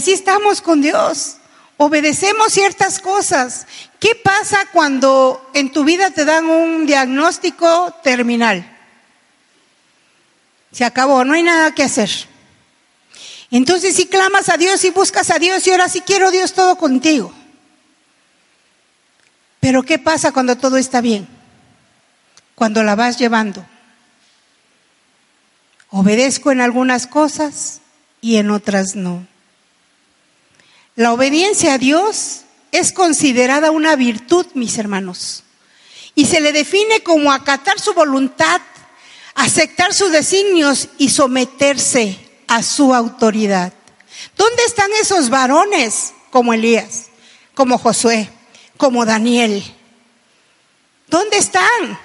así estamos con Dios. Obedecemos ciertas cosas. ¿Qué pasa cuando en tu vida te dan un diagnóstico terminal? Se acabó, no hay nada que hacer. Entonces si clamas a Dios y buscas a Dios y ahora sí quiero Dios todo contigo. Pero ¿qué pasa cuando todo está bien? Cuando la vas llevando. Obedezco en algunas cosas y en otras no. La obediencia a Dios es considerada una virtud, mis hermanos, y se le define como acatar su voluntad, aceptar sus designios y someterse a su autoridad. ¿Dónde están esos varones como Elías, como Josué, como Daniel? ¿Dónde están?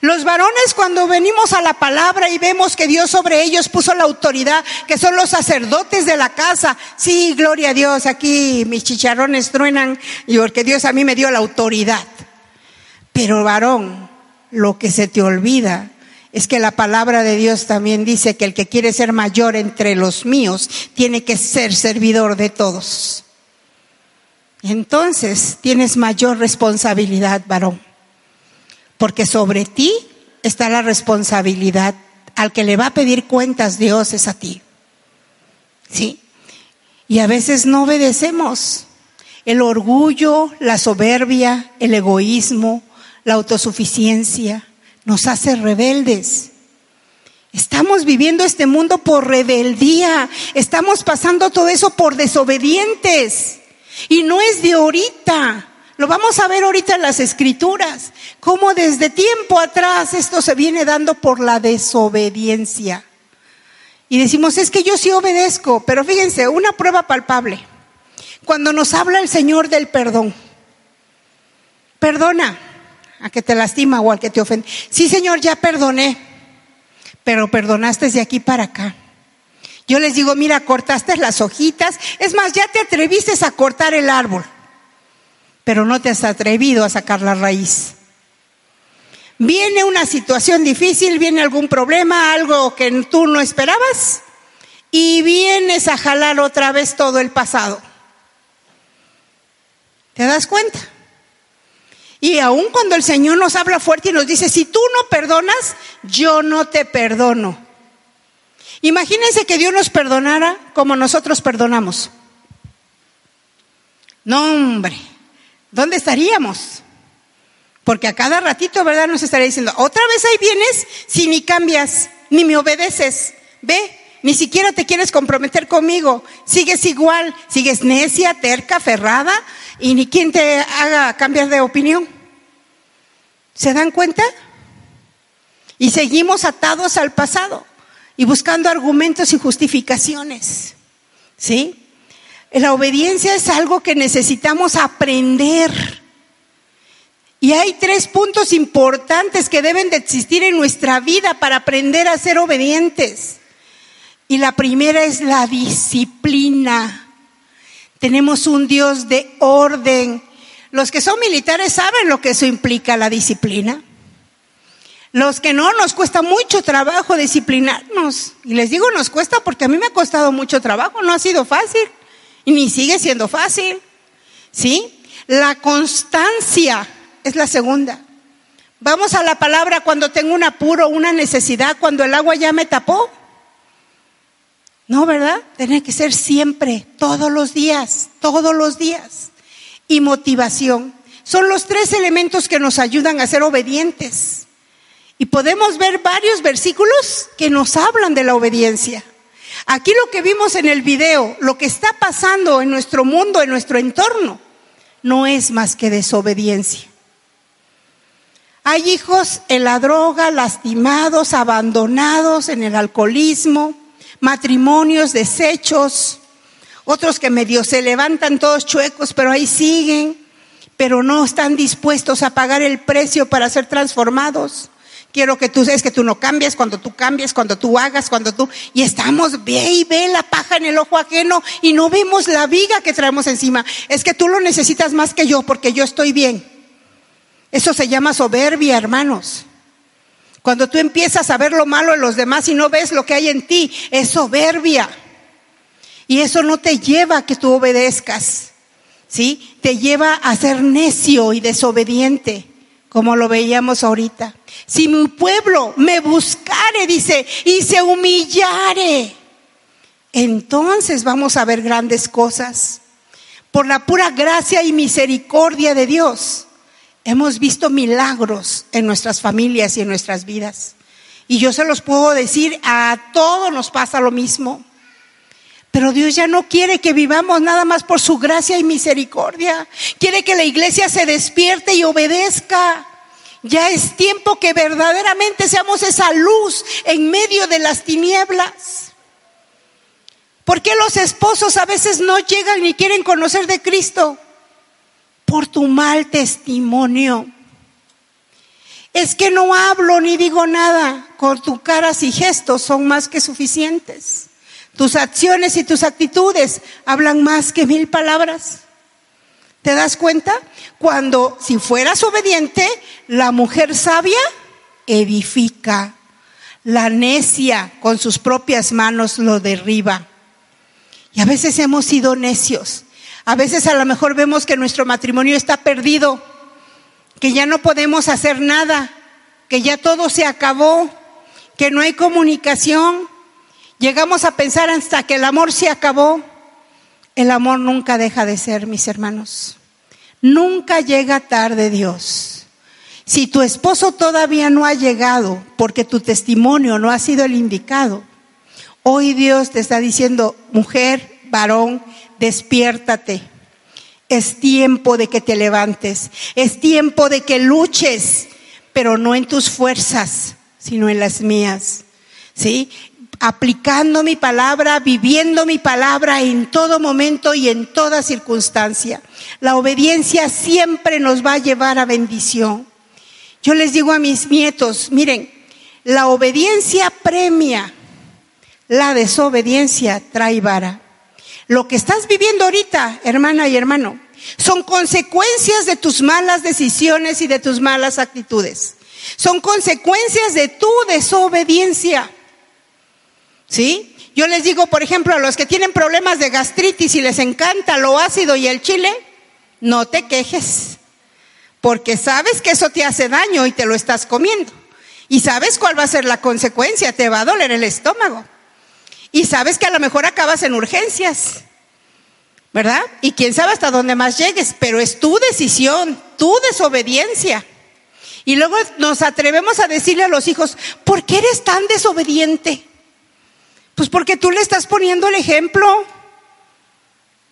Los varones cuando venimos a la palabra y vemos que Dios sobre ellos puso la autoridad, que son los sacerdotes de la casa. Sí, gloria a Dios, aquí mis chicharrones truenan y porque Dios a mí me dio la autoridad. Pero varón, lo que se te olvida es que la palabra de Dios también dice que el que quiere ser mayor entre los míos tiene que ser servidor de todos. Entonces tienes mayor responsabilidad, varón, porque sobre ti está la responsabilidad. Al que le va a pedir cuentas Dios es a ti. ¿Sí? Y a veces no obedecemos. El orgullo, la soberbia, el egoísmo, la autosuficiencia, nos hace rebeldes. Estamos viviendo este mundo por rebeldía, estamos pasando todo eso por desobedientes. Y no es de ahorita, lo vamos a ver ahorita en las escrituras, cómo desde tiempo atrás esto se viene dando por la desobediencia. Y decimos, es que yo sí obedezco, pero fíjense, una prueba palpable. Cuando nos habla el Señor del perdón, perdona, a que te lastima o al que te ofende. Sí, Señor, ya perdoné, pero perdonaste de aquí para acá. Yo les digo, mira, cortaste las hojitas, es más, ya te atreviste a cortar el árbol, pero no te has atrevido a sacar la raíz. Viene una situación difícil, viene algún problema, algo que tú no esperabas, y vienes a jalar otra vez todo el pasado. ¿Te das cuenta? Y aun cuando el Señor nos habla fuerte y nos dice, si tú no perdonas, yo no te perdono. Imagínense que Dios nos perdonara como nosotros perdonamos. No, hombre, ¿dónde estaríamos? Porque a cada ratito, ¿verdad? Nos estaría diciendo, otra vez ahí vienes si ni cambias, ni me obedeces. Ve, ni siquiera te quieres comprometer conmigo. Sigues igual, sigues necia, terca, ferrada, y ni quien te haga cambiar de opinión. ¿Se dan cuenta? Y seguimos atados al pasado y buscando argumentos y justificaciones. ¿Sí? La obediencia es algo que necesitamos aprender. Y hay tres puntos importantes que deben de existir en nuestra vida para aprender a ser obedientes. Y la primera es la disciplina. Tenemos un Dios de orden. Los que son militares saben lo que eso implica, la disciplina. Los que no, nos cuesta mucho trabajo disciplinarnos. Y les digo, nos cuesta porque a mí me ha costado mucho trabajo, no ha sido fácil. Y ni sigue siendo fácil. ¿Sí? La constancia es la segunda. Vamos a la palabra cuando tengo un apuro, una necesidad, cuando el agua ya me tapó. No, ¿verdad? Tiene que ser siempre, todos los días, todos los días. Y motivación. Son los tres elementos que nos ayudan a ser obedientes. Y podemos ver varios versículos que nos hablan de la obediencia. Aquí lo que vimos en el video, lo que está pasando en nuestro mundo, en nuestro entorno, no es más que desobediencia. Hay hijos en la droga, lastimados, abandonados en el alcoholismo, matrimonios deshechos, otros que medio se levantan todos chuecos, pero ahí siguen, pero no están dispuestos a pagar el precio para ser transformados. Quiero que tú seas que tú no cambies, cuando tú cambies, cuando tú hagas, cuando tú... Y estamos, ve y ve la paja en el ojo ajeno y no vemos la viga que traemos encima. Es que tú lo necesitas más que yo porque yo estoy bien. Eso se llama soberbia, hermanos. Cuando tú empiezas a ver lo malo en los demás y no ves lo que hay en ti, es soberbia. Y eso no te lleva a que tú obedezcas, ¿sí? Te lleva a ser necio y desobediente, como lo veíamos ahorita. Si mi pueblo me buscare, dice, y se humillare, entonces vamos a ver grandes cosas. Por la pura gracia y misericordia de Dios, hemos visto milagros en nuestras familias y en nuestras vidas. Y yo se los puedo decir, a todos nos pasa lo mismo. Pero Dios ya no quiere que vivamos nada más por su gracia y misericordia. Quiere que la iglesia se despierte y obedezca. Ya es tiempo que verdaderamente seamos esa luz en medio de las tinieblas. ¿Por qué los esposos a veces no llegan ni quieren conocer de Cristo? Por tu mal testimonio. Es que no hablo ni digo nada. Con tus caras y gestos son más que suficientes. Tus acciones y tus actitudes hablan más que mil palabras. ¿Te das cuenta? Cuando, si fueras obediente, la mujer sabia edifica. La necia con sus propias manos lo derriba. Y a veces hemos sido necios. A veces a lo mejor vemos que nuestro matrimonio está perdido que ya no podemos hacer nada, que ya todo se acabó, que no hay comunicación. Llegamos a pensar hasta que el amor se acabó. El amor nunca deja de ser, mis hermanos. Nunca llega tarde Dios. Si tu esposo todavía no ha llegado porque tu testimonio no ha sido el indicado, hoy Dios te está diciendo, mujer, varón, despiértate es tiempo de que te levantes, es tiempo de que luches, pero no en tus fuerzas, sino en las mías. ¿Sí? Aplicando mi palabra, viviendo mi palabra en todo momento y en toda circunstancia. La obediencia siempre nos va a llevar a bendición. Yo les digo a mis nietos, miren, la obediencia premia, la desobediencia trae vara. Lo que estás viviendo ahorita, hermana y hermano, son consecuencias de tus malas decisiones y de tus malas actitudes. Son consecuencias de tu desobediencia. ¿Sí? Yo les digo, por ejemplo, a los que tienen problemas de gastritis y les encanta lo ácido y el chile, no te quejes, porque sabes que eso te hace daño y te lo estás comiendo. Y sabes cuál va a ser la consecuencia, te va a doler el estómago. Y sabes que a lo mejor acabas en urgencias, ¿verdad? Y quién sabe hasta dónde más llegues, pero es tu decisión, tu desobediencia. Y luego nos atrevemos a decirle a los hijos, ¿por qué eres tan desobediente? Pues porque tú le estás poniendo el ejemplo.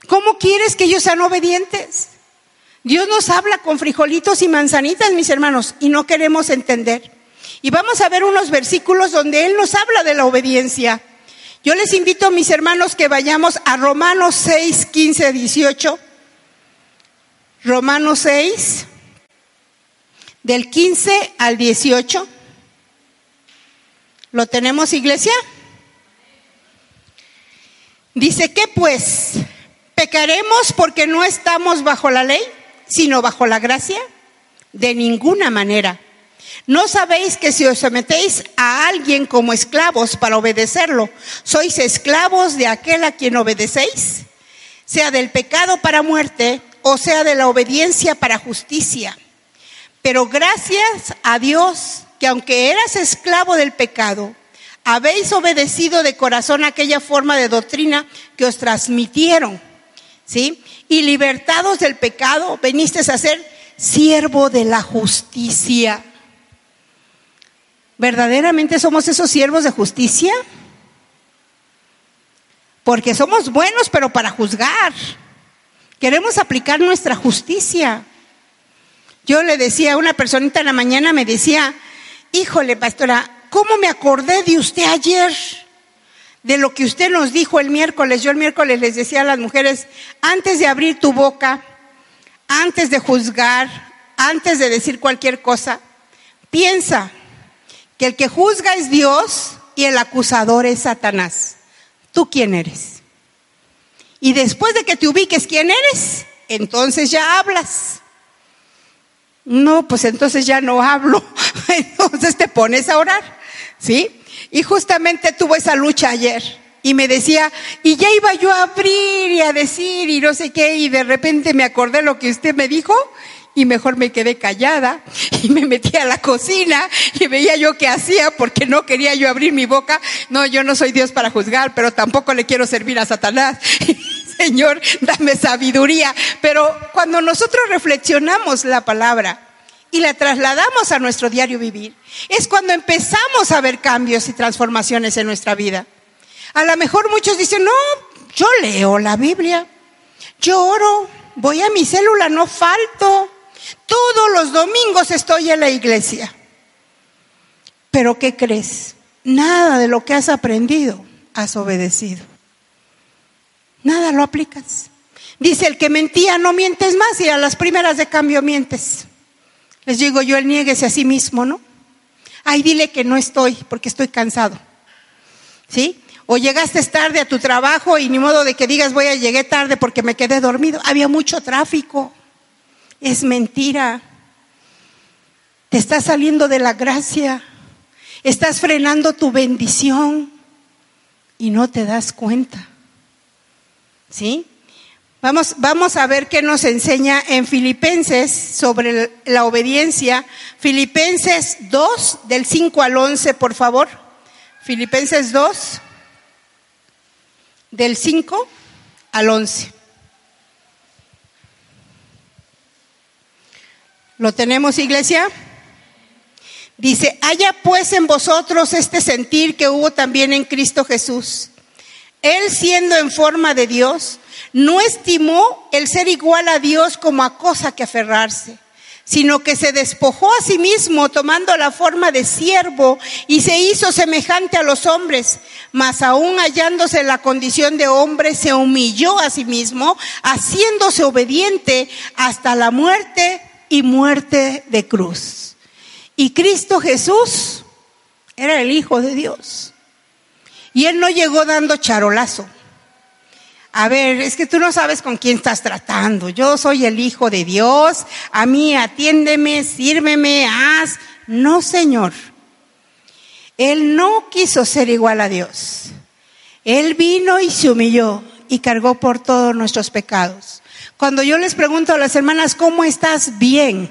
¿Cómo quieres que ellos sean obedientes? Dios nos habla con frijolitos y manzanitas, mis hermanos, y no queremos entender. Y vamos a ver unos versículos donde Él nos habla de la obediencia. Yo les invito, mis hermanos, que vayamos a Romanos 6, 15, 18. Romanos 6, del 15 al 18. ¿Lo tenemos, iglesia? Dice que pues, ¿pecaremos porque no estamos bajo la ley, sino bajo la gracia? De ninguna manera. ¿No sabéis que si os sometéis a alguien como esclavos para obedecerlo, sois esclavos de aquel a quien obedecéis? Sea del pecado para muerte o sea de la obediencia para justicia. Pero gracias a Dios que aunque eras esclavo del pecado, habéis obedecido de corazón aquella forma de doctrina que os transmitieron, ¿sí? Y libertados del pecado, venisteis a ser siervo de la justicia. ¿Verdaderamente somos esos siervos de justicia? Porque somos buenos, pero para juzgar. Queremos aplicar nuestra justicia. Yo le decía a una personita en la mañana, me decía, híjole, pastora, ¿cómo me acordé de usted ayer? De lo que usted nos dijo el miércoles. Yo el miércoles les decía a las mujeres, antes de abrir tu boca, antes de juzgar, antes de decir cualquier cosa, piensa, que el que juzga es Dios y el acusador es Satanás. ¿Tú quién eres? Y después de que te ubiques quién eres, entonces ya hablas. No, pues entonces ya no hablo. Entonces te pones a orar, ¿sí? Y justamente tuvo esa lucha ayer. y me decía, y ya iba yo a abrir y a decir y no sé qué, y de repente me acordé lo que usted me dijo y mejor me quedé callada y me metí a la cocina y veía yo qué hacía porque no quería yo abrir mi boca. No, yo no soy Dios para juzgar, pero tampoco le quiero servir a Satanás. Señor, dame sabiduría. Pero cuando nosotros reflexionamos la palabra y la trasladamos a nuestro diario vivir, es cuando empezamos a ver cambios y transformaciones en nuestra vida. A lo mejor muchos dicen, no, yo leo la Biblia, yo oro, voy a mi célula, no falto. Todos los domingos estoy en la iglesia. Pero ¿qué crees? Nada de lo que has aprendido has obedecido. Nada lo aplicas. Dice el que mentía, no mientes más y a las primeras de cambio mientes. Les digo yo, él nieguese a sí mismo, ¿no? Ay, dile que no estoy porque estoy cansado. ¿Sí? O llegaste tarde a tu trabajo y ni modo de que digas voy a llegar tarde porque me quedé dormido. Había mucho tráfico. Es mentira. Te estás saliendo de la gracia. Estás frenando tu bendición y no te das cuenta. ¿Sí? Vamos, vamos a ver qué nos enseña en Filipenses sobre la obediencia. Filipenses 2, del 5 al 11, por favor. Filipenses 2 del 5 al 11. ¿Lo tenemos, iglesia? Dice, haya pues en vosotros este sentir que hubo también en Cristo Jesús. Él siendo en forma de Dios, no estimó el ser igual a Dios como a cosa que aferrarse sino que se despojó a sí mismo tomando la forma de siervo y se hizo semejante a los hombres, mas aún hallándose en la condición de hombre, se humilló a sí mismo, haciéndose obediente hasta la muerte y muerte de cruz. Y Cristo Jesús era el Hijo de Dios. Y él no llegó dando charolazo a ver, es que tú no sabes con quién estás tratando. Yo soy el Hijo de Dios, a mí atiéndeme, sírveme, haz. No, Señor. Él no quiso ser igual a Dios. Él vino y se humilló y cargó por todos nuestros pecados. Cuando yo les pregunto a las hermanas, ¿cómo estás bien?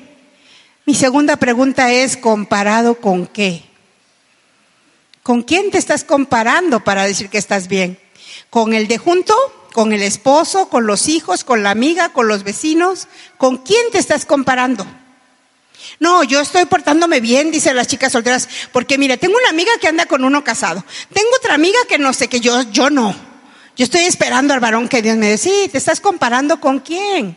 Mi segunda pregunta es, ¿comparado con qué? ¿Con quién te estás comparando para decir que estás bien? ¿Con el de junto? Con el esposo, con los hijos, con la amiga, con los vecinos. ¿Con quién te estás comparando? No, yo estoy portándome bien, dicen las chicas solteras, porque mira, tengo una amiga que anda con uno casado. Tengo otra amiga que no sé, que yo, yo no. Yo estoy esperando al varón que Dios me dé. Sí, te estás comparando con quién.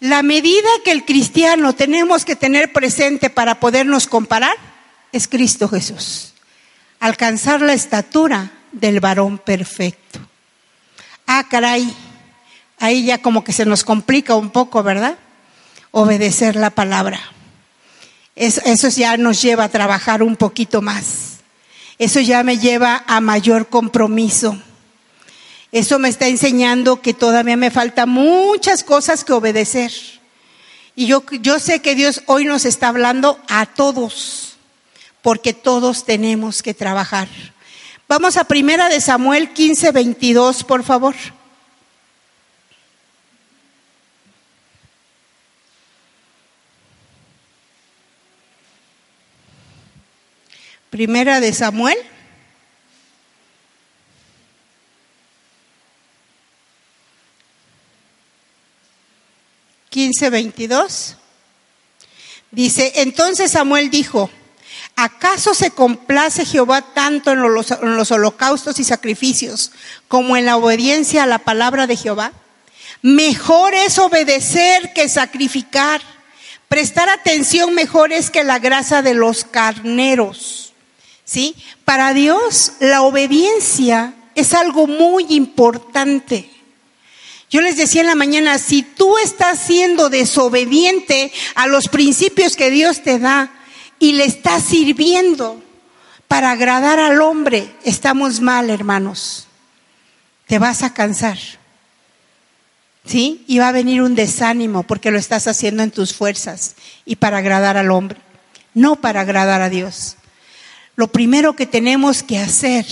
La medida que el cristiano tenemos que tener presente para podernos comparar es Cristo Jesús. Alcanzar la estatura del varón perfecto ah, caray, ahí ya como que se nos complica un poco, ¿verdad? Obedecer la palabra. Eso, ya nos lleva a trabajar un poquito más. Eso ya me lleva a mayor compromiso. Eso me está enseñando que todavía me falta muchas cosas que obedecer. Y yo, yo sé que Dios hoy nos está hablando a todos, porque todos tenemos que trabajar. Vamos a primera de Samuel 15, 22, por favor. Primera de Samuel. Quince veintidós. Dice, entonces Samuel dijo, ¿Acaso se complace Jehová tanto en los, holocaustos y sacrificios como en la obediencia a la palabra de Jehová? Mejor es obedecer que sacrificar. Prestar atención mejor es que la grasa de los carneros. ¿Sí? Para Dios la obediencia es algo muy importante. Yo les decía en la mañana, si tú estás siendo desobediente a los principios que Dios te da, y le está sirviendo para agradar al hombre, estamos mal, hermanos. Te vas a cansar. ¿Sí? Y va a venir un desánimo porque lo estás haciendo en tus fuerzas y para agradar al hombre, no para agradar a Dios. Lo primero que tenemos que hacer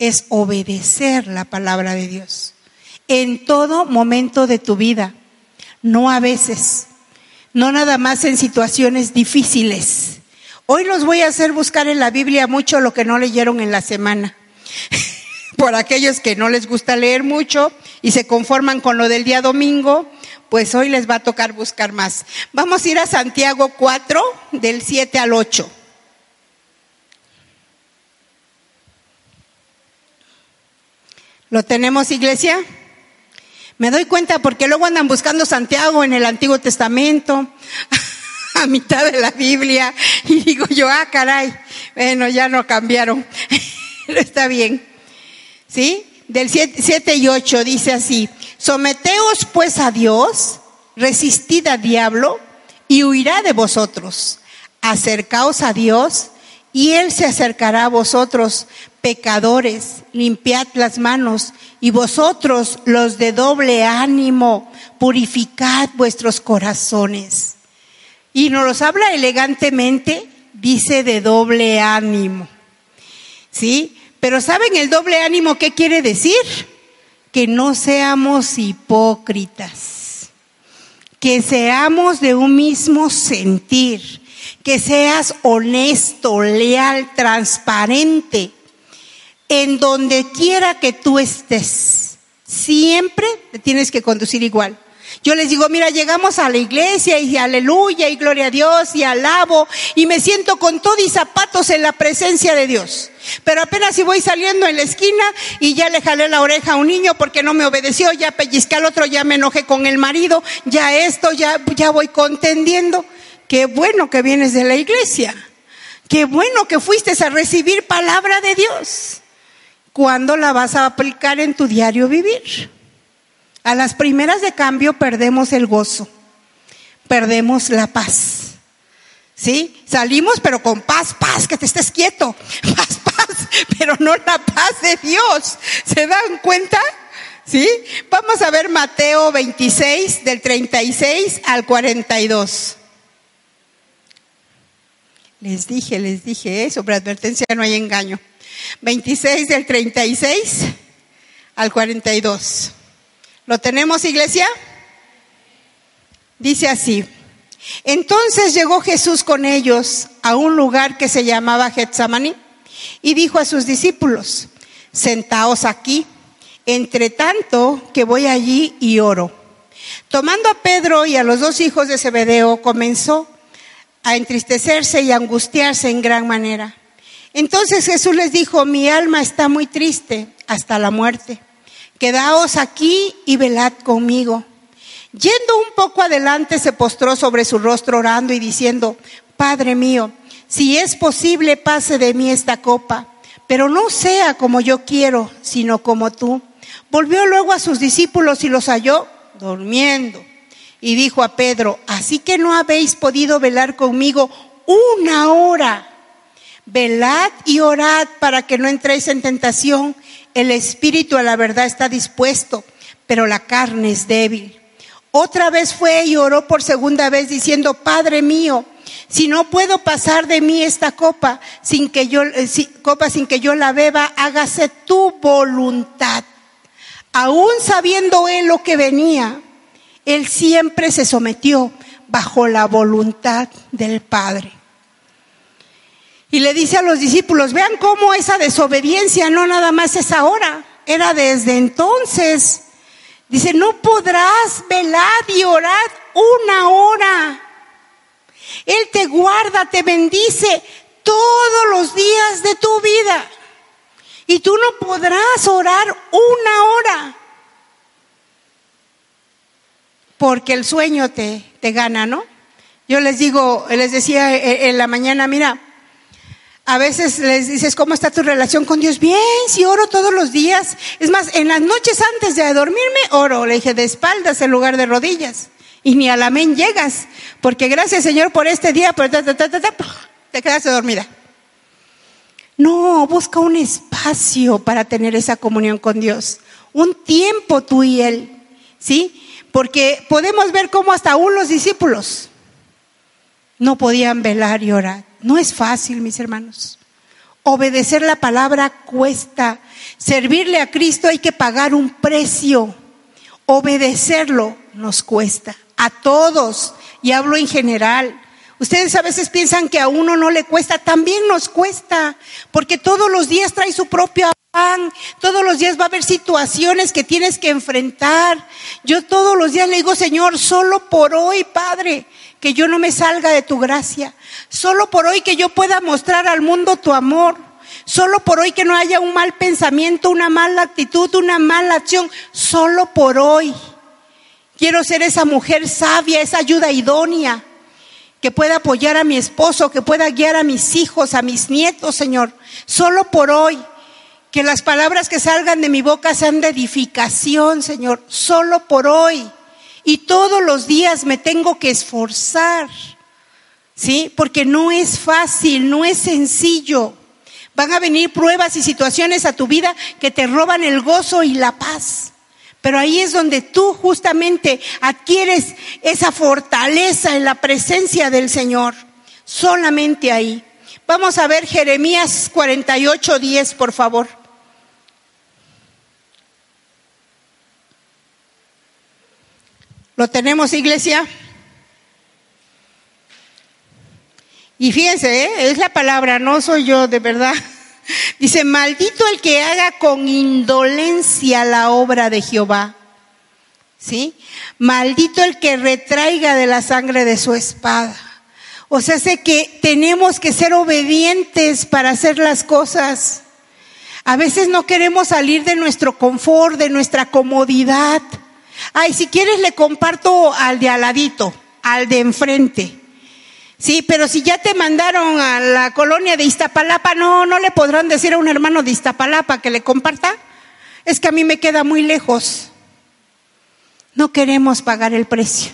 es obedecer la palabra de Dios en todo momento de tu vida, no a veces, no nada más en situaciones difíciles. Hoy los voy a hacer buscar en la Biblia mucho lo que no leyeron en la semana. Por aquellos que no les gusta leer mucho y se conforman con lo del día domingo, pues hoy les va a tocar buscar más. Vamos a ir a Santiago 4, del 7 al 8. ¿Lo tenemos, iglesia? Me doy cuenta porque luego andan buscando Santiago en el Antiguo Testamento, a mitad de la Biblia, y digo yo, ah, caray, bueno, ya no cambiaron, pero está bien. ¿Sí? Del 7 y 8 dice así, someteos pues a Dios, resistid al diablo y huirá de vosotros. Acercaos a Dios y Él se acercará a vosotros, pecadores, limpiad las manos, y vosotros los de doble ánimo, purificad vuestros corazones. Y nos los habla elegantemente, dice de doble ánimo. ¿Sí? Pero ¿saben el doble ánimo qué quiere decir? Que no seamos hipócritas, que seamos de un mismo sentir, que seas honesto, leal, transparente, en donde quiera que tú estés. Siempre te tienes que conducir igual. Yo les digo, mira, llegamos a la iglesia y aleluya y gloria a Dios y alabo y me siento con todo y zapatos en la presencia de Dios. Pero apenas si voy saliendo en la esquina y ya le jalé la oreja a un niño porque no me obedeció, ya pellizqué al otro, ya me enojé con el marido, ya esto, ya, ya voy contendiendo. Qué bueno que vienes de la iglesia. Qué bueno que fuiste a recibir palabra de Dios. ¿Cuándo la vas a aplicar en tu diario vivir? A las primeras de cambio perdemos el gozo, perdemos la paz. ¿Sí? Salimos pero con paz, paz, que te estés quieto, paz, paz, pero no la paz de Dios. ¿Se dan cuenta? ¿Sí? Vamos a ver Mateo 26 del 36 al 42. Les dije, les dije, eso, sobre advertencia no hay engaño. 26 del 36 al 42. ¿Lo tenemos, iglesia? Dice así. Entonces llegó Jesús con ellos a un lugar que se llamaba Getsamaní y dijo a sus discípulos, sentaos aquí, entre tanto que voy allí y oro. Tomando a Pedro y a los dos hijos de Zebedeo, comenzó a entristecerse y angustiarse en gran manera. Entonces Jesús les dijo, mi alma está muy triste hasta la muerte. Quedaos aquí y velad conmigo. Yendo un poco adelante se postró sobre su rostro orando y diciendo, Padre mío, si es posible pase de mí esta copa, pero no sea como yo quiero, sino como tú. Volvió luego a sus discípulos y los halló durmiendo. Y dijo a Pedro, así que no habéis podido velar conmigo una hora. Velad y orad para que no entréis en tentación. El espíritu a la verdad está dispuesto, pero la carne es débil. Otra vez fue y oró por segunda vez diciendo, Padre mío, si no puedo pasar de mí esta copa sin que yo, eh, copa sin que yo la beba, hágase tu voluntad. Aún sabiendo él lo que venía, él siempre se sometió bajo la voluntad del Padre. Y le dice a los discípulos, vean cómo esa desobediencia no nada más es ahora, era desde entonces. Dice, no podrás velar y orar una hora. Él te guarda, te bendice todos los días de tu vida. Y tú no podrás orar una hora porque el sueño te, te gana, ¿no? Yo les digo, les decía en la mañana, mira, a veces les dices, ¿cómo está tu relación con Dios? Bien, si oro todos los días. Es más, en las noches antes de dormirme, oro. Le dije, de espaldas en lugar de rodillas. Y ni al amén llegas. Porque gracias Señor por este día, pero te quedaste dormida. No, busca un espacio para tener esa comunión con Dios. Un tiempo tú y Él. ¿Sí? Porque podemos ver cómo hasta aún los discípulos no podían velar y orar. No es fácil, mis hermanos. Obedecer la palabra cuesta. Servirle a Cristo hay que pagar un precio. Obedecerlo nos cuesta. A todos. Y hablo en general. Ustedes a veces piensan que a uno no le cuesta, también nos cuesta, porque todos los días trae su propio afán, todos los días va a haber situaciones que tienes que enfrentar. Yo todos los días le digo, Señor, solo por hoy, Padre, que yo no me salga de tu gracia, solo por hoy que yo pueda mostrar al mundo tu amor, solo por hoy que no haya un mal pensamiento, una mala actitud, una mala acción, solo por hoy. Quiero ser esa mujer sabia, esa ayuda idónea que pueda apoyar a mi esposo, que pueda guiar a mis hijos, a mis nietos, Señor, solo por hoy. Que las palabras que salgan de mi boca sean de edificación, Señor, solo por hoy. Y todos los días me tengo que esforzar, ¿sí? Porque no es fácil, no es sencillo. Van a venir pruebas y situaciones a tu vida que te roban el gozo y la paz. Pero ahí es donde tú justamente adquieres esa fortaleza en la presencia del Señor. Solamente ahí. Vamos a ver Jeremías 48, 10, por favor. ¿Lo tenemos, iglesia? Y fíjense, ¿eh? es la palabra, no soy yo, de verdad. Dice, maldito el que haga con indolencia la obra de Jehová. ¿Sí? Maldito el que retraiga de la sangre de su espada. O sea, sé que tenemos que ser obedientes para hacer las cosas. A veces no queremos salir de nuestro confort, de nuestra comodidad. Ay, si quieres le comparto al de aladito, al de enfrente. Sí, pero si ya te mandaron a la colonia de Iztapalapa, no, no le podrán decir a un hermano de Iztapalapa que le comparta. Es que a mí me queda muy lejos. No queremos pagar el precio.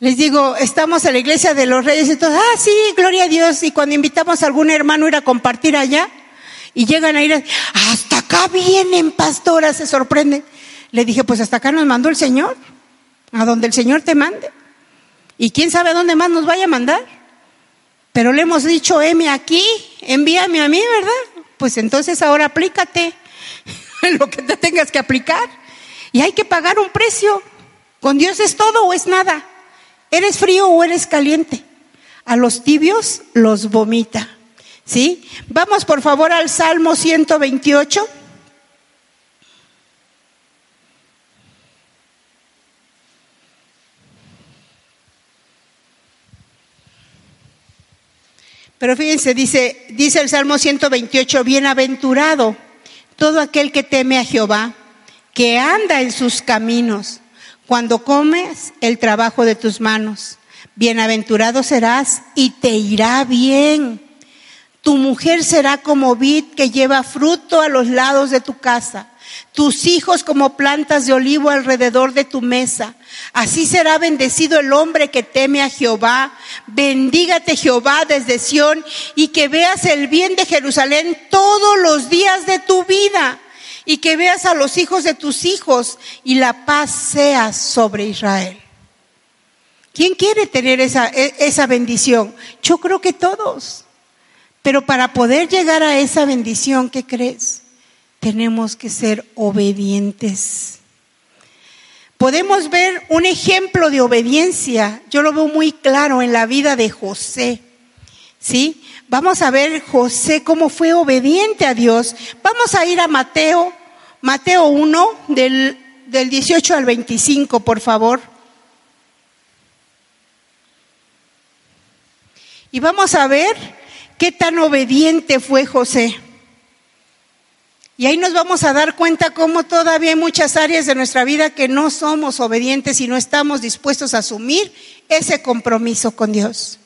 Les digo, estamos en la iglesia de los reyes y todos, ah, sí, gloria a Dios. Y cuando invitamos a algún hermano a ir a compartir allá, y llegan a ir, hasta acá vienen pastoras, se sorprenden. Le dije, pues hasta acá nos mandó el Señor, a donde el Señor te mande. Y quién sabe a dónde más nos vaya a mandar. Pero le hemos dicho, Emi, aquí, envíame a mí, ¿verdad? Pues entonces ahora aplícate en lo que te tengas que aplicar. Y hay que pagar un precio. Con Dios es todo o es nada. Eres frío o eres caliente. A los tibios los vomita. ¿Sí? Vamos por favor al Salmo 128. Pero fíjense, dice, dice el Salmo 128, bienaventurado todo aquel que teme a Jehová, que anda en sus caminos, cuando comes el trabajo de tus manos. Bienaventurado serás y te irá bien. Tu mujer será como vid que lleva fruto a los lados de tu casa tus hijos como plantas de olivo alrededor de tu mesa. Así será bendecido el hombre que teme a Jehová. Bendígate Jehová desde Sión y que veas el bien de Jerusalén todos los días de tu vida y que veas a los hijos de tus hijos y la paz sea sobre Israel. ¿Quién quiere tener esa, e, esa bendición? Yo creo que todos. Pero para poder llegar a esa bendición, ¿qué crees? Tenemos que ser obedientes. Podemos ver un ejemplo de obediencia, yo lo veo muy claro en la vida de José. ¿Sí? Vamos a ver José cómo fue obediente a Dios. Vamos a ir a Mateo, Mateo 1, del, del 18 al 25, por favor. Y vamos a ver qué tan obediente fue José. Y ahí nos vamos a dar cuenta cómo todavía hay muchas áreas de nuestra vida que no somos obedientes y no estamos dispuestos a asumir ese compromiso con Dios.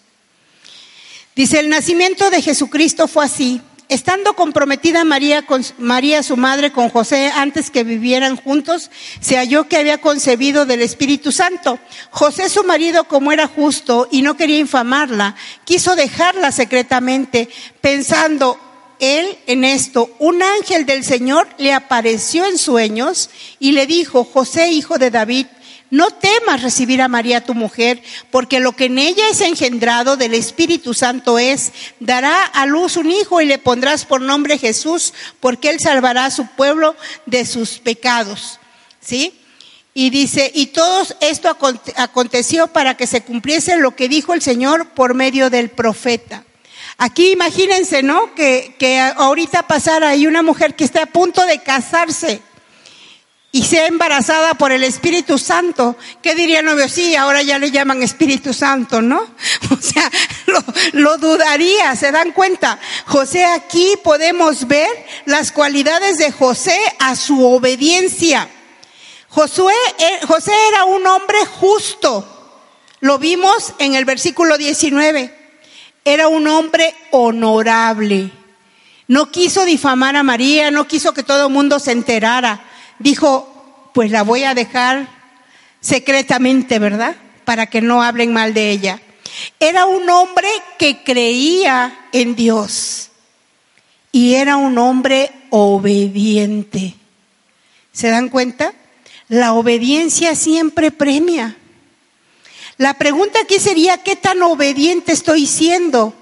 Dice, el nacimiento de Jesucristo fue así. Estando comprometida María, María, su madre, con José antes que vivieran juntos, se halló que había concebido del Espíritu Santo. José, su marido, como era justo y no quería infamarla, quiso dejarla secretamente, pensando, él en esto, un ángel del Señor le apareció en sueños y le dijo, José, hijo de David, no temas recibir a María tu mujer, porque lo que en ella es engendrado del Espíritu Santo es, dará a luz un hijo y le pondrás por nombre Jesús, porque él salvará a su pueblo de sus pecados. ¿Sí? Y dice, y todo esto aconteció para que se cumpliese lo que dijo el Señor por medio del profeta. Aquí imagínense, ¿no? Que, que ahorita pasara ahí una mujer que está a punto de casarse y sea embarazada por el Espíritu Santo, ¿qué diría novio? Sí, ahora ya le llaman Espíritu Santo, ¿no? O sea, lo, lo, dudaría, ¿se dan cuenta? José aquí podemos ver las cualidades de José a su obediencia. Josué, eh, José era un hombre justo, lo vimos en el versículo 19, era un hombre honorable. No quiso difamar a María, no quiso que todo el mundo se enterara dijo, pues la voy a dejar secretamente, ¿verdad? Para que no hablen mal de ella. Era un hombre que creía en Dios y era un hombre obediente. ¿Se dan cuenta? La obediencia siempre premia. La pregunta aquí sería, ¿qué tan obediente estoy siendo?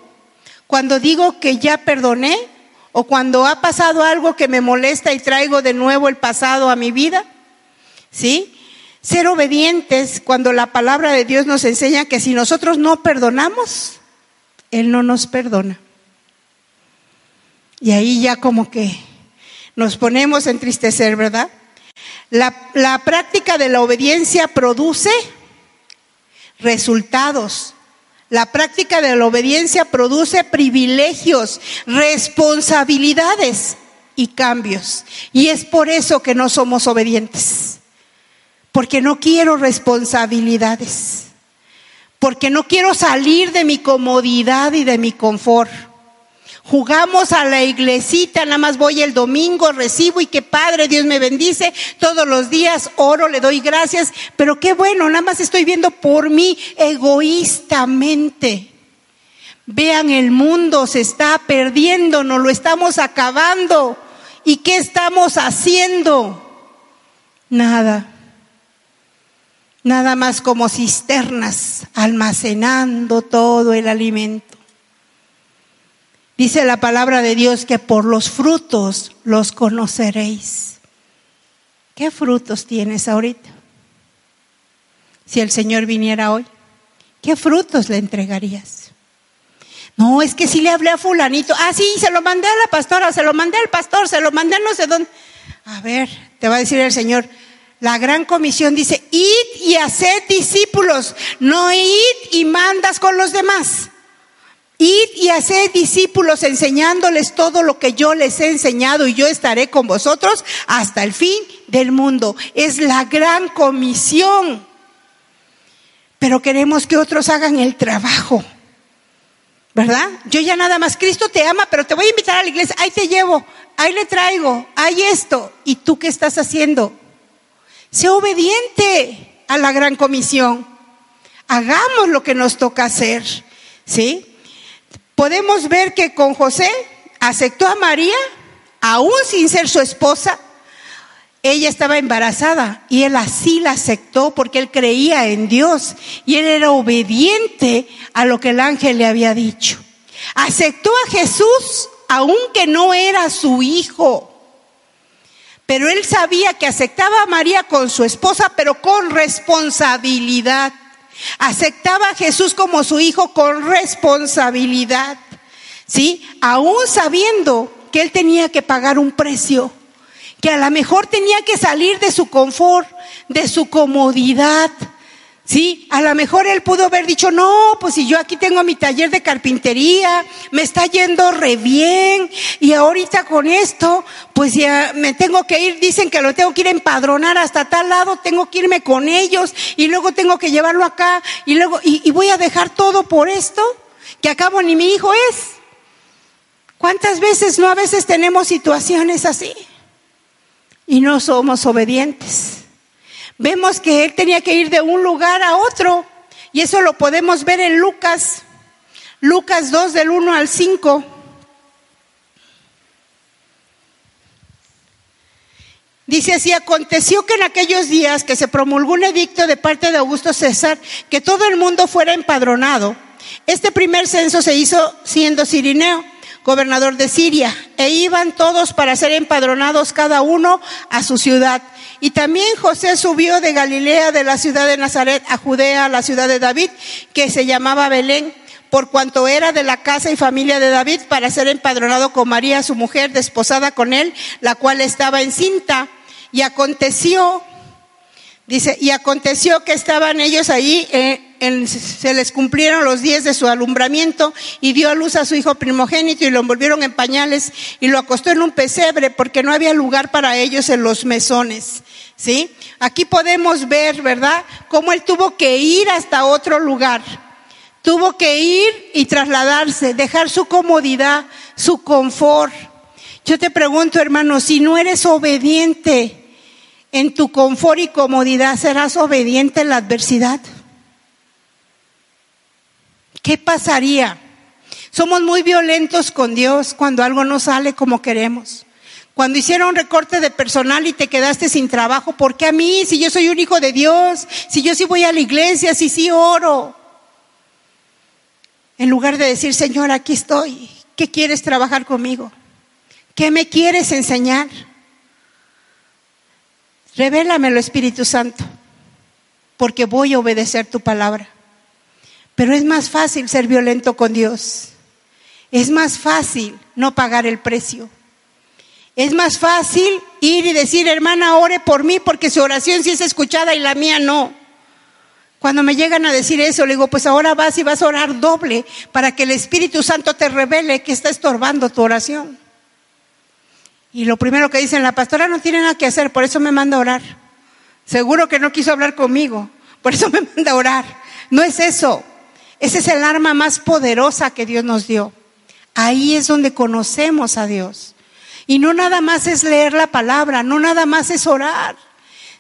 Cuando digo que ya perdoné, o cuando ha pasado algo que me molesta y traigo de nuevo el pasado a mi vida. ¿Sí? Ser obedientes cuando la palabra de Dios nos enseña que si nosotros no perdonamos, Él no nos perdona. Y ahí ya como que nos ponemos a entristecer, ¿verdad? La, la práctica de la obediencia produce resultados. La práctica de la obediencia produce privilegios, responsabilidades y cambios. Y es por eso que no somos obedientes. Porque no quiero responsabilidades. Porque no quiero salir de mi comodidad y de mi confort. Jugamos a la iglesita, nada más voy el domingo, recibo y qué padre, Dios me bendice. Todos los días oro, le doy gracias, pero qué bueno, nada más estoy viendo por mí egoístamente. Vean, el mundo se está perdiendo, nos lo estamos acabando. ¿Y qué estamos haciendo? Nada. Nada más como cisternas, almacenando todo el alimento. Dice la palabra de Dios que por los frutos los conoceréis. ¿Qué frutos tienes ahorita? Si el Señor viniera hoy, ¿qué frutos le entregarías? No, es que si le hablé a fulanito, ah, sí, se lo mandé a la pastora, se lo mandé al pastor, se lo mandé a no sé dónde. A ver, te va a decir el Señor, la gran comisión dice, id y haced discípulos, no id y mandas con los demás. Id y haced discípulos enseñándoles todo lo que yo les he enseñado y yo estaré con vosotros hasta el fin del mundo. Es la gran comisión. Pero queremos que otros hagan el trabajo. ¿Verdad? Yo ya nada más, Cristo te ama, pero te voy a invitar a la iglesia, ahí te llevo, ahí le traigo, hay esto. ¿Y tú qué estás haciendo? Sé obediente a la gran comisión. Hagamos lo que nos toca hacer. ¿Sí? Podemos ver que con José aceptó a María, aún sin ser su esposa. Ella estaba embarazada y él así la aceptó porque él creía en Dios y él era obediente a lo que el ángel le había dicho. Aceptó a Jesús aunque no era su hijo. Pero él sabía que aceptaba a María con su esposa, pero con responsabilidad. Aceptaba a Jesús como su hijo con responsabilidad, ¿sí? Aún sabiendo que él tenía que pagar un precio, que a lo mejor tenía que salir de su confort, de su comodidad, Sí, a lo mejor él pudo haber dicho, no, pues si yo aquí tengo mi taller de carpintería, me está yendo re bien, y ahorita con esto, pues ya me tengo que ir, dicen que lo tengo que ir a empadronar hasta tal lado, tengo que irme con ellos, y luego tengo que llevarlo acá, y luego, y, y voy a dejar todo por esto, que acabo ni mi hijo es. ¿Cuántas veces no a veces tenemos situaciones así? Y no somos obedientes vemos que él tenía que ir de un lugar a otro. Y eso lo podemos ver en Lucas, Lucas 2 del 1 al 5. Dice así, aconteció que en aquellos días que se promulgó un edicto de parte de Augusto César que todo el mundo fuera empadronado. Este primer censo se hizo siendo Cirineo, gobernador de Siria, e iban todos para ser empadronados cada uno a su ciudad. Y también José subió de Galilea, de la ciudad de Nazaret, a Judea, a la ciudad de David, que se llamaba Belén, por cuanto era de la casa y familia de David, para ser empadronado con María, su mujer, desposada con él, la cual estaba encinta. Y aconteció, dice, y aconteció que estaban ellos ahí, eh, se les cumplieron los días de su alumbramiento y dio a luz a su hijo primogénito y lo envolvieron en pañales y lo acostó en un pesebre porque no había lugar para ellos en los mesones. ¿Sí? Aquí podemos ver, ¿verdad? Cómo él tuvo que ir hasta otro lugar. Tuvo que ir y trasladarse, dejar su comodidad, su confort. Yo te pregunto, hermano, si no eres obediente en tu confort y comodidad, ¿serás obediente en la adversidad? ¿Qué pasaría? Somos muy violentos con Dios cuando algo no sale como queremos. Cuando hicieron recorte de personal y te quedaste sin trabajo, ¿por qué a mí? Si yo soy un hijo de Dios, si yo sí voy a la iglesia, si sí oro. En lugar de decir, Señor, aquí estoy, ¿qué quieres trabajar conmigo? ¿Qué me quieres enseñar? Revélamelo, Espíritu Santo, porque voy a obedecer tu palabra. Pero es más fácil ser violento con Dios. Es más fácil no pagar el precio. Es más fácil ir y decir, hermana, ore por mí porque su oración sí es escuchada y la mía no. Cuando me llegan a decir eso, le digo, pues ahora vas y vas a orar doble para que el Espíritu Santo te revele que está estorbando tu oración. Y lo primero que dicen, la pastora no tiene nada que hacer, por eso me manda a orar. Seguro que no quiso hablar conmigo, por eso me manda a orar. No es eso. Ese es el arma más poderosa que Dios nos dio. Ahí es donde conocemos a Dios. Y no nada más es leer la palabra, no nada más es orar,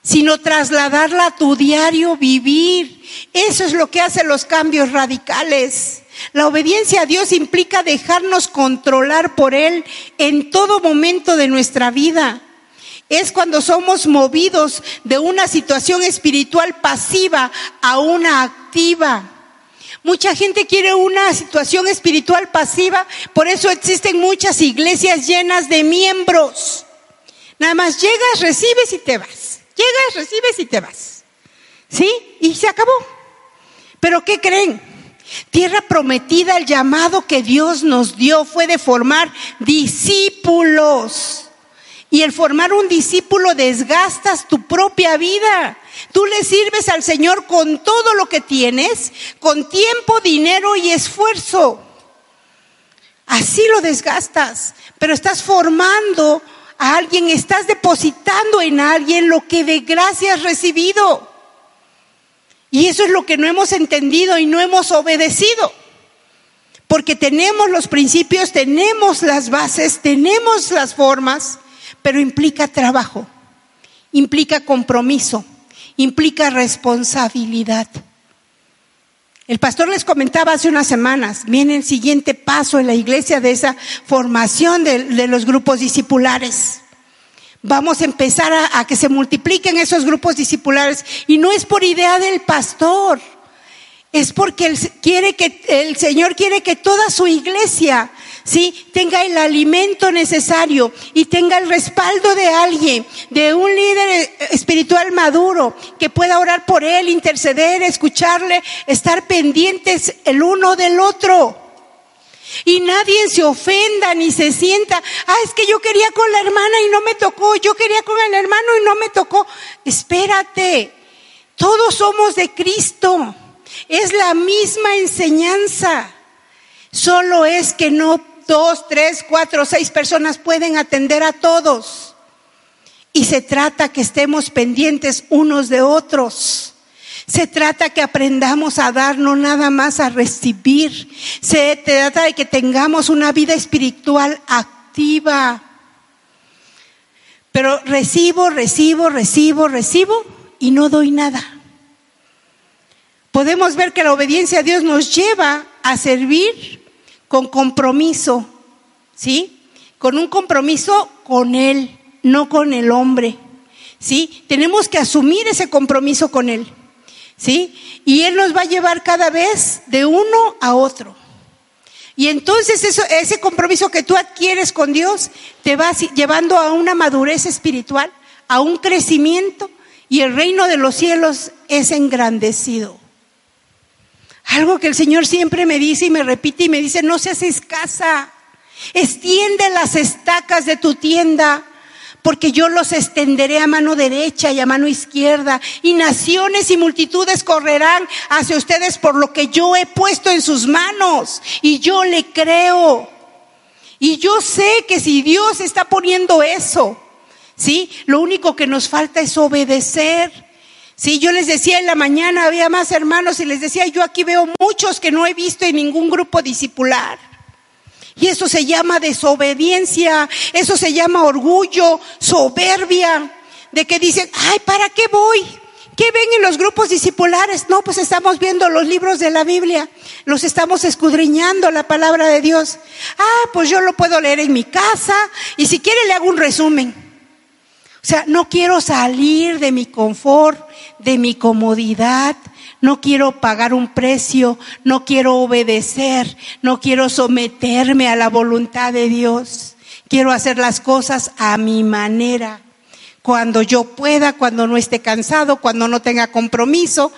sino trasladarla a tu diario vivir. Eso es lo que hace los cambios radicales. La obediencia a Dios implica dejarnos controlar por Él en todo momento de nuestra vida. Es cuando somos movidos de una situación espiritual pasiva a una activa. Mucha gente quiere una situación espiritual pasiva, por eso existen muchas iglesias llenas de miembros. Nada más llegas, recibes y te vas. Llegas, recibes y te vas. ¿Sí? Y se acabó. Pero ¿qué creen? Tierra prometida, el llamado que Dios nos dio fue de formar discípulos. Y el formar un discípulo desgastas tu propia vida. Tú le sirves al Señor con todo lo que tienes, con tiempo, dinero y esfuerzo. Así lo desgastas, pero estás formando a alguien, estás depositando en alguien lo que de gracia has recibido. Y eso es lo que no hemos entendido y no hemos obedecido. Porque tenemos los principios, tenemos las bases, tenemos las formas, pero implica trabajo, implica compromiso, implica responsabilidad. El pastor les comentaba hace unas semanas, viene el siguiente paso en la iglesia de esa formación de, los grupos discipulares. Vamos a empezar a, que se multipliquen esos grupos discipulares y no es por idea del pastor, es porque quiere que, el Señor quiere que toda su iglesia ¿sí? Tenga el alimento necesario y tenga el respaldo de alguien, de un líder espiritual maduro, que pueda orar por él, interceder, escucharle, estar pendientes el uno del otro. Y nadie se ofenda ni se sienta, ah, es que yo quería con la hermana y no me tocó, yo quería con el hermano y no me tocó. Espérate, todos somos de Cristo, es la misma enseñanza, solo es que no dos, tres, cuatro, seis personas pueden atender a todos. Y se trata que estemos pendientes unos de otros. Se trata que aprendamos a dar, no nada más a recibir. Se trata de que tengamos una vida espiritual activa. Pero recibo, recibo, recibo, recibo y no doy nada. Podemos ver que la obediencia a Dios nos lleva a servir con compromiso, ¿sí? Con un compromiso con Él, no con el hombre. ¿sí? Tenemos que asumir ese compromiso con Él, ¿sí? Y Él nos va a llevar cada vez de uno a otro. Y entonces eso, ese compromiso que tú adquieres con Dios te va llevando a una madurez espiritual, a un crecimiento, y el reino de los cielos es engrandecido. Algo que el Señor siempre me dice y me repite y me dice, no seas escasa, extiende las estacas de tu tienda porque yo los extenderé a mano derecha y a mano izquierda, y naciones y multitudes correrán hacia ustedes por lo que yo he puesto en sus manos, y yo le creo. Y yo sé que si Dios está poniendo eso, ¿sí? Lo único que nos falta es obedecer. Sí, yo les decía en la mañana, había más hermanos y les decía, yo aquí veo muchos que no he visto en ningún grupo discipular. Y eso se llama desobediencia, eso se llama orgullo, soberbia, de que dicen, ay, ¿para qué voy? ¿Qué ven en los grupos discipulares? No, pues estamos viendo los libros de la Biblia, los estamos escudriñando la palabra de Dios. Ah, pues yo lo puedo leer en mi casa y si quiere le hago un resumen. O sea, no quiero salir de mi confort, de mi comodidad, no quiero pagar un precio, no quiero obedecer, no quiero someterme a la voluntad de Dios. Quiero hacer las cosas a mi manera. Cuando yo pueda, cuando no esté cansado, cuando no tenga compromiso,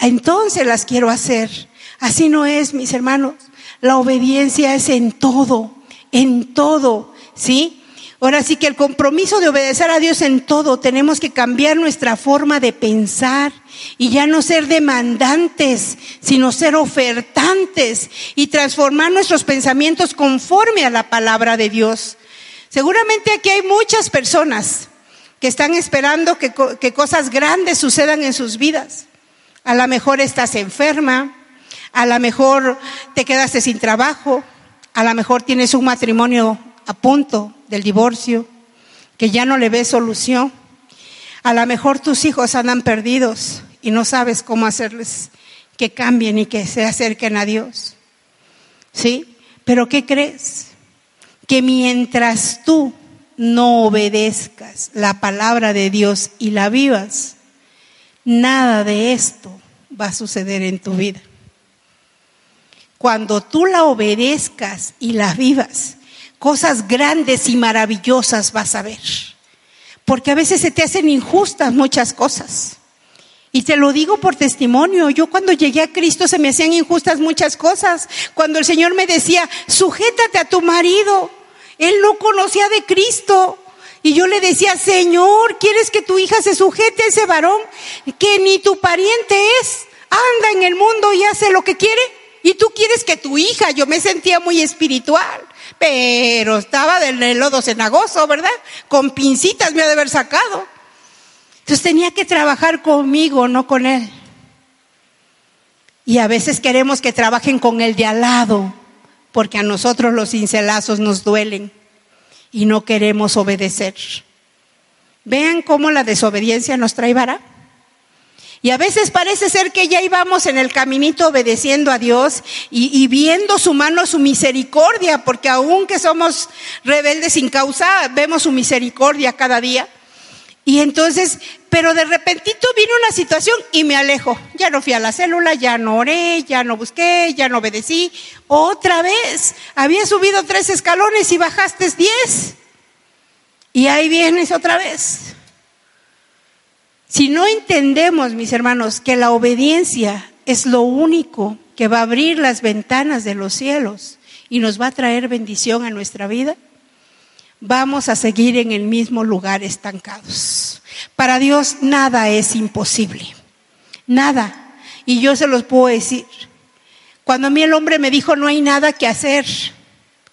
entonces las quiero hacer. Así no es, mis hermanos. La obediencia es en todo, en todo, ¿sí? Ahora sí que el compromiso de obedecer a Dios en todo, tenemos que cambiar nuestra forma de pensar y ya no ser demandantes, sino ser ofertantes y transformar nuestros pensamientos conforme a la palabra de Dios. Seguramente aquí hay muchas personas que están esperando que, que cosas grandes sucedan en sus vidas. A lo mejor estás enferma, a lo mejor te quedaste sin trabajo, a lo mejor tienes un matrimonio a punto del divorcio, que ya no le ves solución. A lo mejor tus hijos andan perdidos y no sabes cómo hacerles que cambien y que se acerquen a Dios. ¿Sí? Pero ¿qué crees? Que mientras tú no obedezcas la palabra de Dios y la vivas, nada de esto va a suceder en tu vida. Cuando tú la obedezcas y la vivas, cosas grandes y maravillosas vas a ver. Porque a veces se te hacen injustas muchas cosas. Y te lo digo por testimonio. Yo cuando llegué a Cristo se me hacían injustas muchas cosas. Cuando el Señor me decía, sujétate a tu marido. Él no conocía de Cristo. Y yo le decía, Señor, ¿quieres que tu hija se sujete a ese varón que ni tu pariente es? Anda en el mundo y hace lo que quiere. Y tú quieres que tu hija, yo me sentía muy espiritual pero estaba del lodo cenagoso, ¿verdad? Con pincitas me ha de haber sacado. Entonces tenía que trabajar conmigo, no con él. Y a veces queremos que trabajen con el de al lado, porque a nosotros los cincelazos nos duelen y no queremos obedecer. Vean cómo la desobediencia nos trae vara. Y a veces parece ser que ya íbamos en el caminito obedeciendo a Dios y, viendo su mano, su misericordia, porque aunque somos rebeldes sin causa, vemos su misericordia cada día. Y entonces, pero de repentito vino una situación y me alejo. Ya no fui a la célula, ya no oré, ya no busqué, ya no obedecí. Otra vez, había subido tres escalones y bajaste diez. Y ahí vienes otra vez. Si no entendemos, mis hermanos, que la obediencia es lo único que va a abrir las ventanas de los cielos y nos va a traer bendición a nuestra vida, vamos a seguir en el mismo lugar estancados. Para Dios nada es imposible, nada. Y yo se los puedo decir. Cuando a mí el hombre me dijo no hay nada que hacer,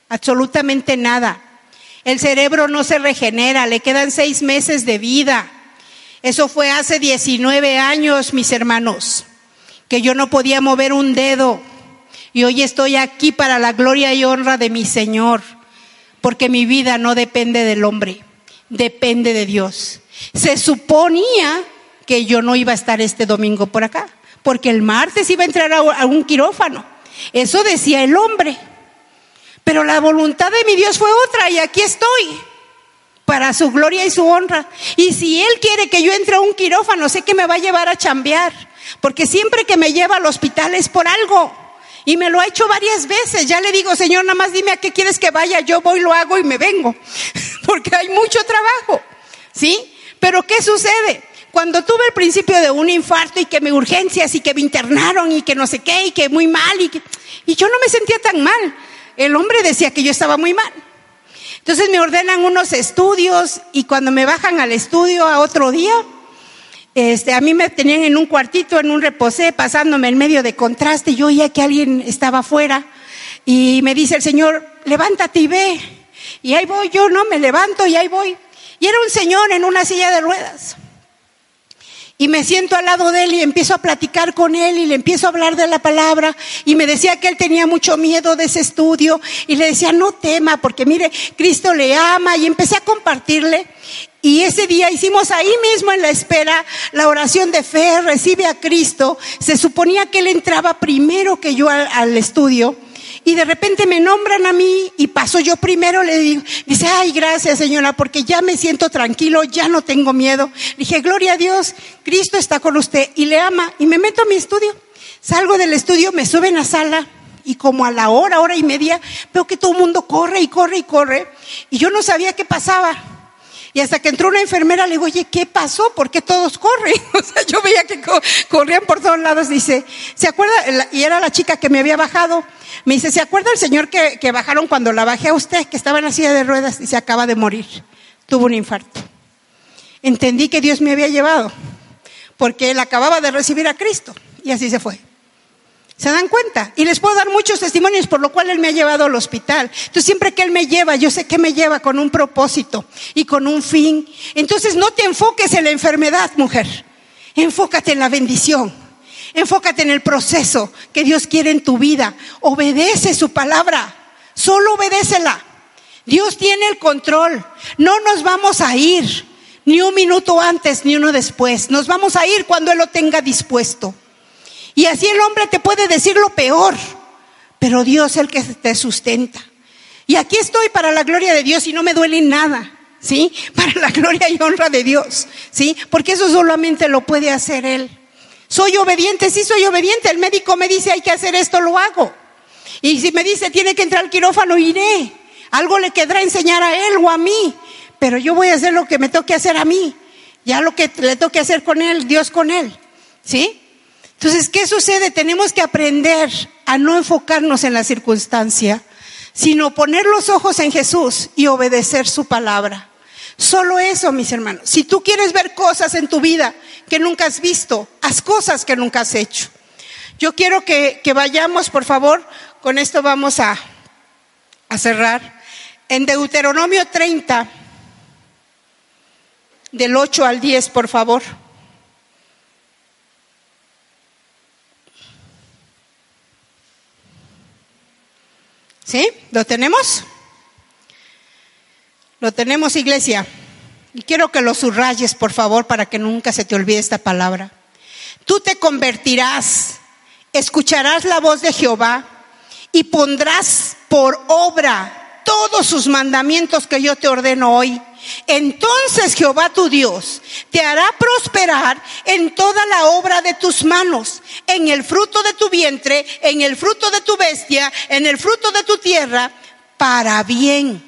absolutamente nada. El cerebro no se regenera, le quedan seis meses de vida. Eso fue hace 19 años, mis hermanos, que yo no podía mover un dedo. Y hoy estoy aquí para la gloria y honra de mi Señor, porque mi vida no depende del hombre, depende de Dios. Se suponía que yo no iba a estar este domingo por acá, porque el martes iba a entrar a un quirófano. Eso decía el hombre. Pero la voluntad de mi Dios fue otra y aquí estoy. Para su gloria y su honra. Y si Él quiere que yo entre a un quirófano, sé que me va a llevar a chambear, porque siempre que me lleva al hospital es por algo. Y me lo ha hecho varias veces. Ya le digo, Señor, nada más dime a qué quieres que vaya. Yo voy, lo hago y me vengo. Porque hay mucho trabajo. ¿Sí? Pero ¿qué sucede? Cuando tuve el principio de un infarto y que me urgencias y que me internaron y que no sé qué y que muy mal y, y yo no me sentía tan mal. El hombre decía que yo estaba muy mal. Entonces me ordenan unos estudios y cuando me bajan al estudio a otro día, este, a mí me tenían en un cuartito, en un reposé, pasándome en medio de contraste. Yo oía que alguien estaba afuera y me dice el Señor, levántate y ve. Y ahí voy yo, no, me levanto y ahí voy. Y era un señor en una silla de ruedas. Y me siento al lado de él y empiezo a platicar con él y le empiezo a hablar de la palabra. Y me decía que él tenía mucho miedo de ese estudio. Y le decía, no tema, porque mire, Cristo le ama. Y empecé a compartirle. Y ese día hicimos ahí mismo en la espera la oración de fe, recibe a Cristo. Se suponía que él entraba primero que yo al, al estudio. Y de repente me nombran a mí y paso yo primero, le digo, dice, ay, gracias señora, porque ya me siento tranquilo, ya no tengo miedo. dije, gloria a Dios, Cristo está con usted y le ama. Y me meto a mi estudio. Salgo del estudio, me suben a sala y como a la hora, hora y media, veo que todo el mundo corre y corre y corre. Y yo no sabía qué pasaba. Y hasta que entró una enfermera, le digo, oye, ¿qué pasó? ¿Por qué todos corren? O sea, yo veía que corrían por todos lados. Dice, ¿se acuerda? Y era la chica que me había bajado. Me dice, ¿se acuerda el señor que, que bajaron cuando la bajé a usted, que estaba en la silla de ruedas y se acaba de morir? Tuvo un infarto. Entendí que Dios me había llevado, porque él acababa de recibir a Cristo. Y así se fue. ¿Se dan cuenta? Y les puedo dar muchos testimonios por lo cual Él me ha llevado al hospital. Entonces siempre que Él me lleva, yo sé que me lleva con un propósito y con un fin. Entonces no te enfoques en la enfermedad, mujer. Enfócate en la bendición. Enfócate en el proceso que Dios quiere en tu vida. Obedece su palabra. Solo obedécela. Dios tiene el control. No nos vamos a ir ni un minuto antes ni uno después. Nos vamos a ir cuando Él lo tenga dispuesto. Y así el hombre te puede decir lo peor, pero Dios es el que te sustenta. Y aquí estoy para la gloria de Dios y no me duele nada, ¿sí? Para la gloria y honra de Dios, ¿sí? Porque eso solamente lo puede hacer Él. Soy obediente, sí soy obediente. El médico me dice hay que hacer esto, lo hago. Y si me dice tiene que entrar al quirófano, iré. Algo le quedará enseñar a él o a mí. Pero yo voy a hacer lo que me toque hacer a mí. Ya lo que le toque hacer con él, Dios con él. ¿Sí? Entonces, ¿qué sucede? Tenemos que aprender a no enfocarnos en la circunstancia, sino poner los ojos en Jesús y obedecer su palabra. Solo eso, mis hermanos. Si tú quieres ver cosas en tu vida que nunca has visto, haz cosas que nunca has hecho. Yo quiero que, que vayamos, por favor, con esto vamos a, a cerrar. En Deuteronomio 30, del 8 al 10, por favor. ¿Sí? ¿Lo tenemos? Lo tenemos, iglesia. Y quiero que lo subrayes, por favor, para que nunca se te olvide esta palabra. Tú te convertirás, escucharás la voz de Jehová y pondrás por obra todos sus mandamientos que yo te ordeno hoy. Entonces Jehová tu Dios te hará prosperar en toda la obra de tus manos, en el fruto de tu vientre, en el fruto de tu bestia, en el fruto de tu tierra, para bien.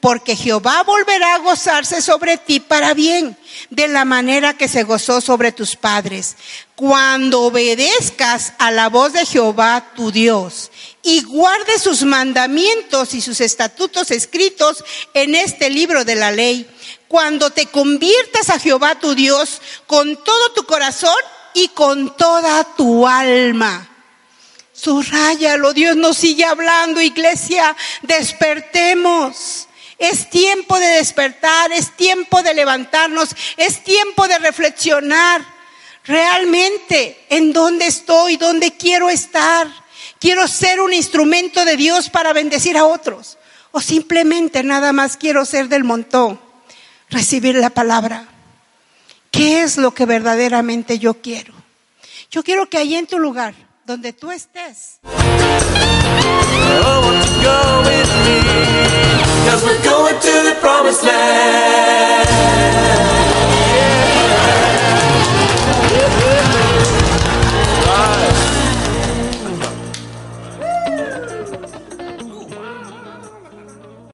Porque Jehová volverá a gozarse sobre ti para bien, de la manera que se gozó sobre tus padres. Cuando obedezcas a la voz de Jehová tu Dios y guarde sus mandamientos y sus estatutos escritos en este libro de la ley. Cuando te conviertas a Jehová tu Dios con todo tu corazón y con toda tu alma. Subrayalo, Dios nos sigue hablando, iglesia, despertemos. Es tiempo de despertar, es tiempo de levantarnos, es tiempo de reflexionar realmente en dónde estoy, dónde quiero estar. Quiero ser un instrumento de Dios para bendecir a otros. O simplemente nada más quiero ser del montón, recibir la palabra. ¿Qué es lo que verdaderamente yo quiero? Yo quiero que ahí en tu lugar, donde tú estés.